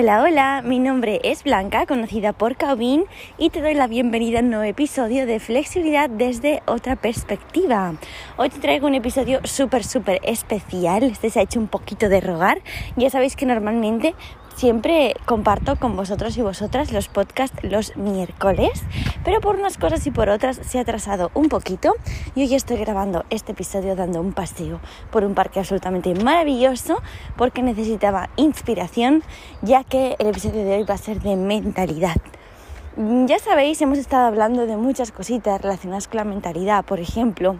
Hola, hola, mi nombre es Blanca, conocida por Caubin, y te doy la bienvenida a un nuevo episodio de Flexibilidad desde otra perspectiva. Hoy te traigo un episodio súper, súper especial. Este se ha hecho un poquito de rogar. Ya sabéis que normalmente siempre comparto con vosotros y vosotras los podcasts los miércoles, pero por unas cosas y por otras se ha atrasado un poquito y hoy estoy grabando este episodio dando un paseo por un parque absolutamente maravilloso porque necesitaba inspiración ya que el episodio de hoy va a ser de mentalidad. Ya sabéis, hemos estado hablando de muchas cositas relacionadas con la mentalidad, por ejemplo,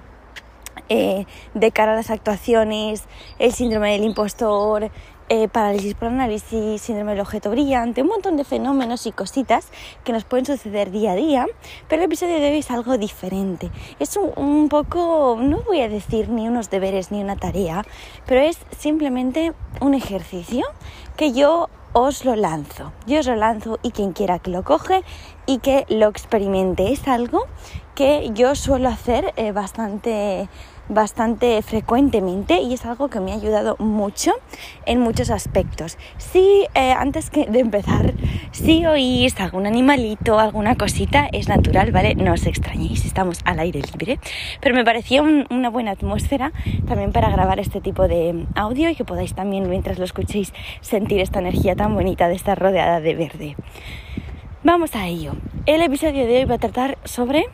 eh, de cara a las actuaciones, el síndrome del impostor, eh, parálisis por análisis, síndrome del objeto brillante, un montón de fenómenos y cositas que nos pueden suceder día a día, pero el episodio de hoy es algo diferente. Es un, poco, no voy a decir ni unos deberes ni una tarea, pero es simplemente un ejercicio que yo os lo lanzo. Yo os lo lanzo y quien quiera que lo coge y que lo experimente. Es algo que yo suelo hacer eh, bastante bastante frecuentemente y es algo que me ha ayudado mucho en muchos aspectos. Si eh, antes de empezar, si oís algún animalito, alguna cosita, es natural, ¿vale? No os extrañéis, estamos al aire libre, pero me parecía una buena atmósfera también para grabar este tipo de audio y que podáis también, mientras lo escuchéis, sentir esta energía tan bonita de estar rodeada de verde. Vamos a ello. El episodio de hoy va a tratar sobre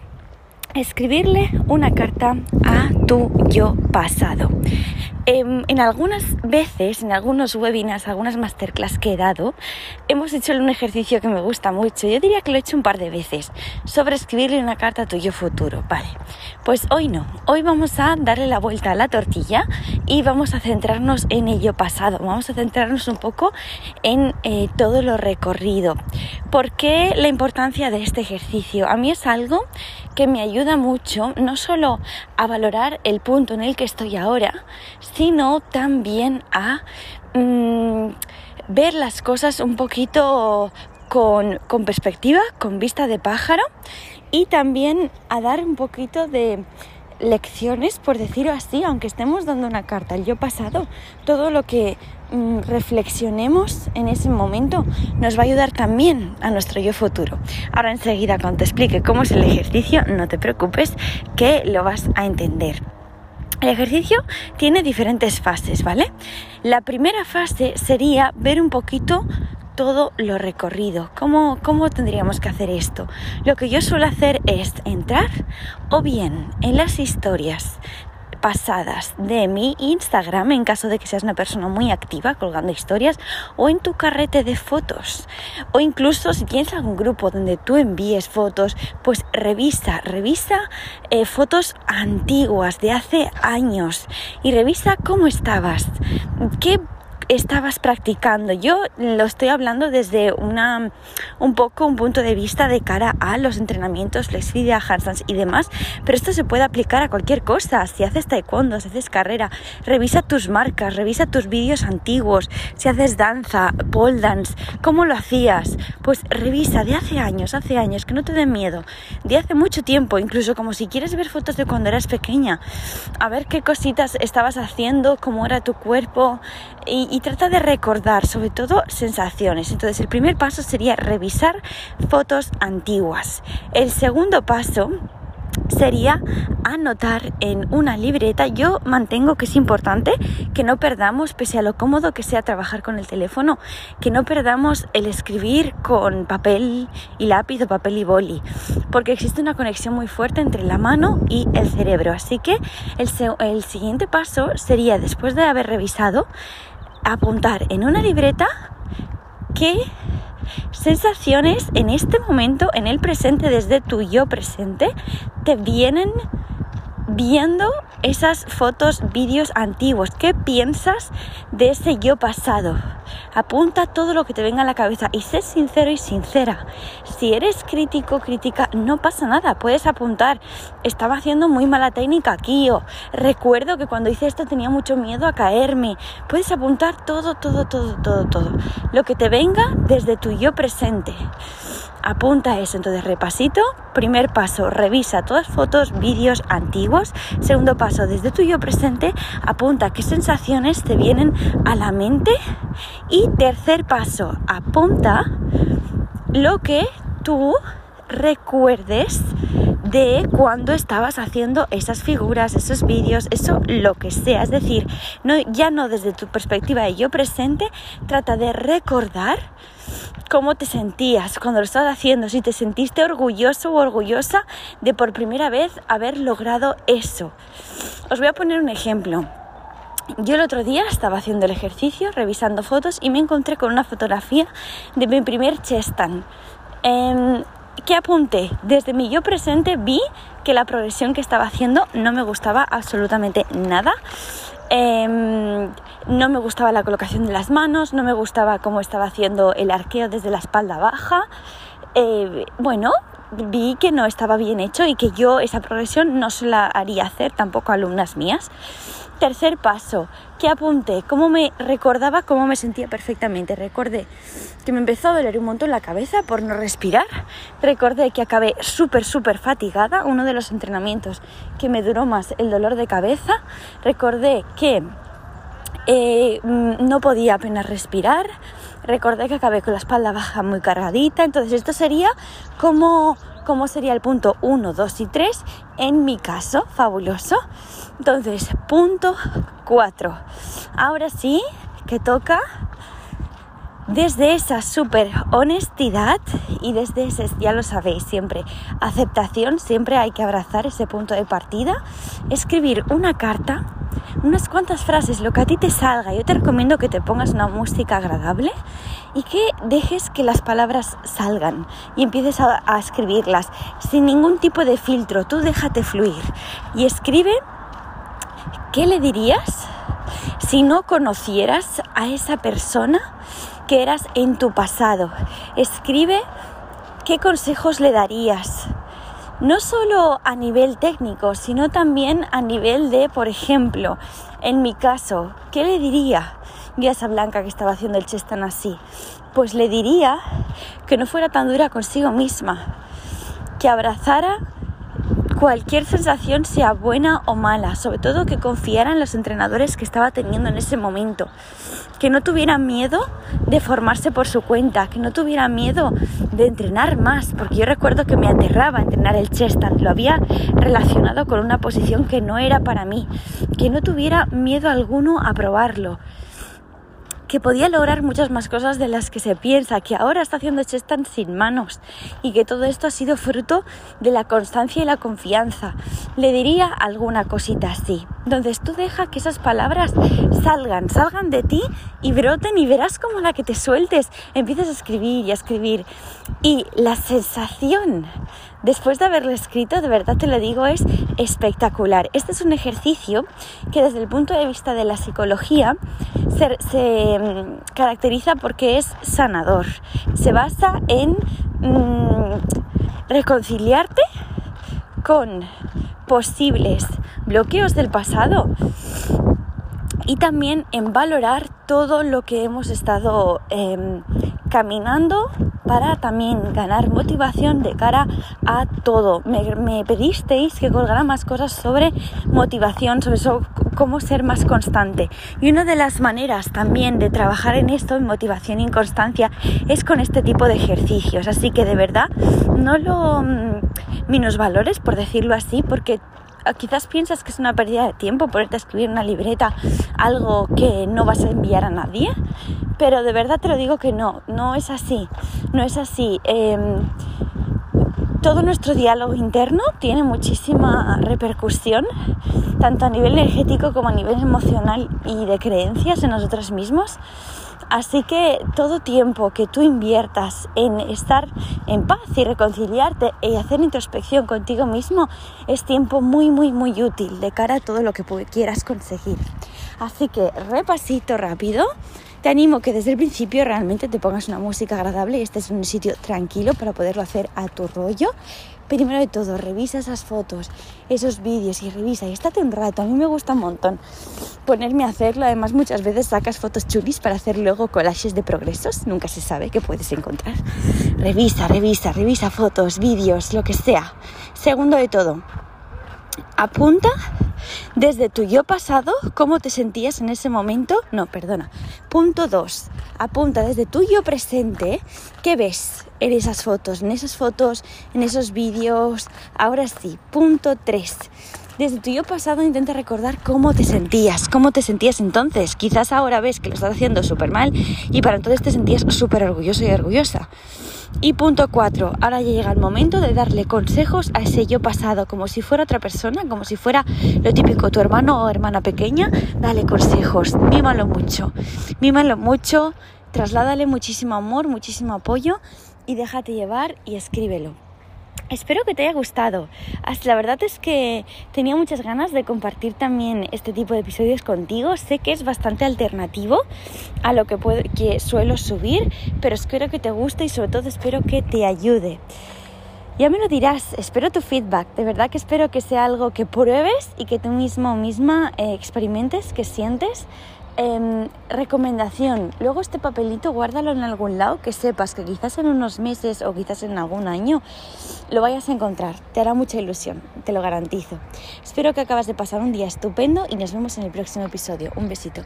escribirle una carta a tu yo pasado. Em, en, algunas veces, en algunos webinars, algunas masterclass que he dado, hemos hecho un ejercicio que me gusta mucho. Yo diría que lo he hecho un par de veces sobre escribirle una carta a tu yo futuro. Vale, pues hoy no. Hoy vamos a darle la vuelta a la tortilla y vamos a centrarnos en ello pasado. Vamos a centrarnos un poco en eh, todo lo recorrido. ¿Por qué la importancia de este ejercicio? A mí es algo que me ayuda mucho no solo a valorar el punto en el que estoy ahora, sino también a mm, ver las cosas un poquito con, con perspectiva, con vista de pájaro y también a dar un poquito de lecciones, por decirlo así, aunque estemos dando una carta al yo pasado, todo lo que mm, reflexionemos en ese momento nos va a ayudar también a nuestro yo futuro. Ahora enseguida cuando te explique cómo es el ejercicio, no te preocupes que lo vas a entender. El ejercicio tiene diferentes fases, ¿vale? La primera fase sería ver un poquito todo lo recorrido. ¿Cómo, ¿Cómo tendríamos que hacer esto? Lo que yo suelo hacer es entrar o bien en las historias pasadas de mi Instagram en caso de que seas una persona muy activa colgando historias o en tu carrete de fotos. O incluso si tienes algún grupo donde tú envíes fotos pues revisa revisa eh, fotos antiguas de hace años y revisa cómo estabas. Qué estabas practicando. Yo lo estoy hablando desde una, un poco un punto de vista de cara a los entrenamientos, flexibilidad, handstands y demás, pero esto se puede aplicar a cualquier cosa. Si haces taekwondo, si haces carrera, revisa tus marcas, revisa tus vídeos antiguos, si haces danza, pole dance, ¿cómo lo hacías? Pues revisa de hace años, hace años, que no te den miedo, de hace mucho tiempo, incluso como si quieres ver fotos de cuando eras pequeña, a ver qué cositas estabas haciendo, cómo era tu cuerpo y, y trata de recordar sobre todo sensaciones. Entonces el primer paso sería revisar fotos antiguas. El segundo paso sería anotar en una libreta. Yo mantengo que es importante que no perdamos, pese a lo cómodo que sea trabajar con el teléfono, que no perdamos el escribir con papel y lápiz o papel y boli, porque existe una conexión muy fuerte entre la mano y el cerebro. Así que el, el siguiente paso sería, después de haber revisado, apuntar en una libreta qué sensaciones en este momento, en el presente, desde tu yo presente, te vienen viendo esas fotos, vídeos antiguos. ¿Qué piensas de ese yo pasado? Apunta todo lo que te venga a la cabeza y sé sincero y sincera. Si eres crítico, crítica, no pasa nada. Puedes apuntar. Estaba haciendo muy mala técnica aquí o recuerdo que cuando hice esto tenía mucho miedo a caerme. Puedes apuntar todo, todo, todo, todo, todo. Lo que te venga desde tu yo presente. Apunta eso. Entonces, repasito. Primer paso, revisa todas fotos, vídeos antiguos. Segundo paso, desde tu yo presente, apunta qué sensaciones te vienen a la mente. Y tercer paso, apunta lo que tú recuerdes de cuando estabas haciendo esas figuras, esos vídeos, eso lo que sea. Es decir, no, ya no desde tu perspectiva de yo presente, trata de recordar cómo te sentías cuando lo estabas haciendo, si te sentiste orgulloso o orgullosa de por primera vez haber logrado eso. Os voy a poner un ejemplo. Yo el otro día estaba haciendo el ejercicio, revisando fotos y me encontré con una fotografía de mi primer chestan. Em, ¿Qué apunté? Desde mi yo presente vi que la progresión que estaba haciendo no me gustaba absolutamente nada. Em, no me gustaba la colocación de las manos, no me gustaba cómo estaba haciendo el arqueo desde la espalda baja. Eh, bueno, vi que no estaba bien hecho y que yo esa progresión no se la haría hacer tampoco a alumnas mías. Tercer paso, que apunté, cómo me recordaba cómo me sentía perfectamente. Recordé que me empezó a doler un montón la cabeza por no respirar. Recordé que acabé súper, súper fatigada, uno de los entrenamientos que me duró más el dolor de cabeza. Recordé que eh, mm, no podía apenas respirar. Recordé que acabé con la espalda baja muy cargadita. Entonces esto sería como cómo sería el punto 1, 2 y 3 en mi caso, fabuloso. Entonces, punto 4. Ahora sí que toca desde esa súper honestidad y desde ese, ya lo sabéis siempre, aceptación, siempre hay que abrazar ese punto de partida, escribir una carta, unas cuantas frases, lo que a ti te salga. Yo te recomiendo que te pongas una música agradable y que dejes que las palabras salgan y empieces a, a escribirlas sin ningún tipo de filtro. Tú déjate fluir y escribe qué le dirías si no conocieras a esa persona que eras en tu pasado. Escribe qué consejos le darías. No solo a nivel técnico, sino también a nivel de, por ejemplo, en mi caso, ¿qué le diría a esa Blanca que estaba haciendo el chestan así? Pues le diría que no fuera tan dura consigo misma, que abrazara cualquier sensación sea buena o mala, sobre todo que confiara en los entrenadores que estaba teniendo en ese momento, que no tuviera miedo de formarse por su cuenta, que no tuviera miedo de entrenar más, porque yo recuerdo que me aterraba entrenar el chestan, lo había relacionado con una posición que no era para mí, que no tuviera miedo alguno a probarlo, que podía lograr muchas más cosas de las que se piensa, que ahora está haciendo chestan sin manos y que todo esto ha sido fruto de la constancia y la confianza. Le diría alguna cosita así. Entonces tú deja que esas palabras salgan, salgan de ti y broten y verás como la que te sueltes empiezas a escribir y a escribir. Y la sensación después de haberlo escrito, de verdad te lo digo, es espectacular. Este es un ejercicio que desde el punto de vista de la psicología se, mm, caracteriza porque es sanador. Se basa en mm, reconciliarte con posibles bloqueos del pasado y también en valorar todo lo que hemos estado em, caminando para también ganar motivación de cara a todo. Me, pedisteis que colgara más cosas sobre motivación, sobre cómo ser más constante. Y una de las maneras también de trabajar en esto, en motivación y constancia, es con este tipo de ejercicios. Así que de verdad no lo mm, valores por decirlo así, porque quizás piensas que es una pérdida de tiempo ponerte a escribir una libreta algo que no vas a enviar a nadie, pero de verdad te lo digo que no, no es así, no es así. Em, todo nuestro diálogo interno tiene muchísima repercusión, tanto a nivel energético como a nivel emocional y de creencias en nosotros mismos. Así que todo tiempo que tú inviertas en estar en paz y reconciliarte y hacer introspección contigo mismo es tiempo muy, muy, muy útil de cara a todo lo que quieras conseguir. Así que repasito rápido te animo que desde el principio realmente te pongas una música agradable y estés en un sitio tranquilo para poderlo hacer a tu rollo. Primero de todo, revisa esas fotos, esos vídeos y revisa y estate un rato. A mí me gusta un montón ponerme a hacerlo. Además, muchas veces sacas fotos chulis para hacer luego collages de progresos. Nunca se sabe qué puedes encontrar. Revisa, revisa, revisa fotos, vídeos, lo que sea. Segundo de todo, apunta desde tu yo pasado cómo te sentías en ese momento. No, perdona. Punto 2. Apunta desde tu yo presente qué ves en esas fotos, en esas fotos, en esos vídeos. Ahora sí. Punto 3. Desde tu yo pasado intenta recordar cómo te sentías, cómo te sentías entonces. Quizás ahora ves que lo estás haciendo súper mal y para entonces te sentías súper orgulloso y orgullosa. Y punto cuatro, ahora ya llega el momento de darle consejos a ese yo pasado, como si fuera otra persona, como si fuera lo típico, tu hermano o hermana pequeña, dale consejos, mímalo mucho, mímalo mucho, trasládale muchísimo amor, muchísimo apoyo y déjate llevar y escríbelo. Espero que te haya gustado. La verdad es que tenía muchas ganas de compartir también este tipo de episodios contigo. Sé que es bastante alternativo a lo que, que suelo subir, pero espero que te guste y sobre todo espero que te ayude. Ya me lo dirás, espero tu feedback. De verdad que espero que sea algo que pruebes y que tú mismo misma eh, experimentes, que sientes Em, recomendación, luego este papelito guárdalo en algún lado que sepas que quizás en unos meses o quizás en algún año lo vayas a encontrar. Te hará mucha ilusión, te lo garantizo. Espero que acabas de pasar un día estupendo y nos vemos en el próximo episodio. Un besito.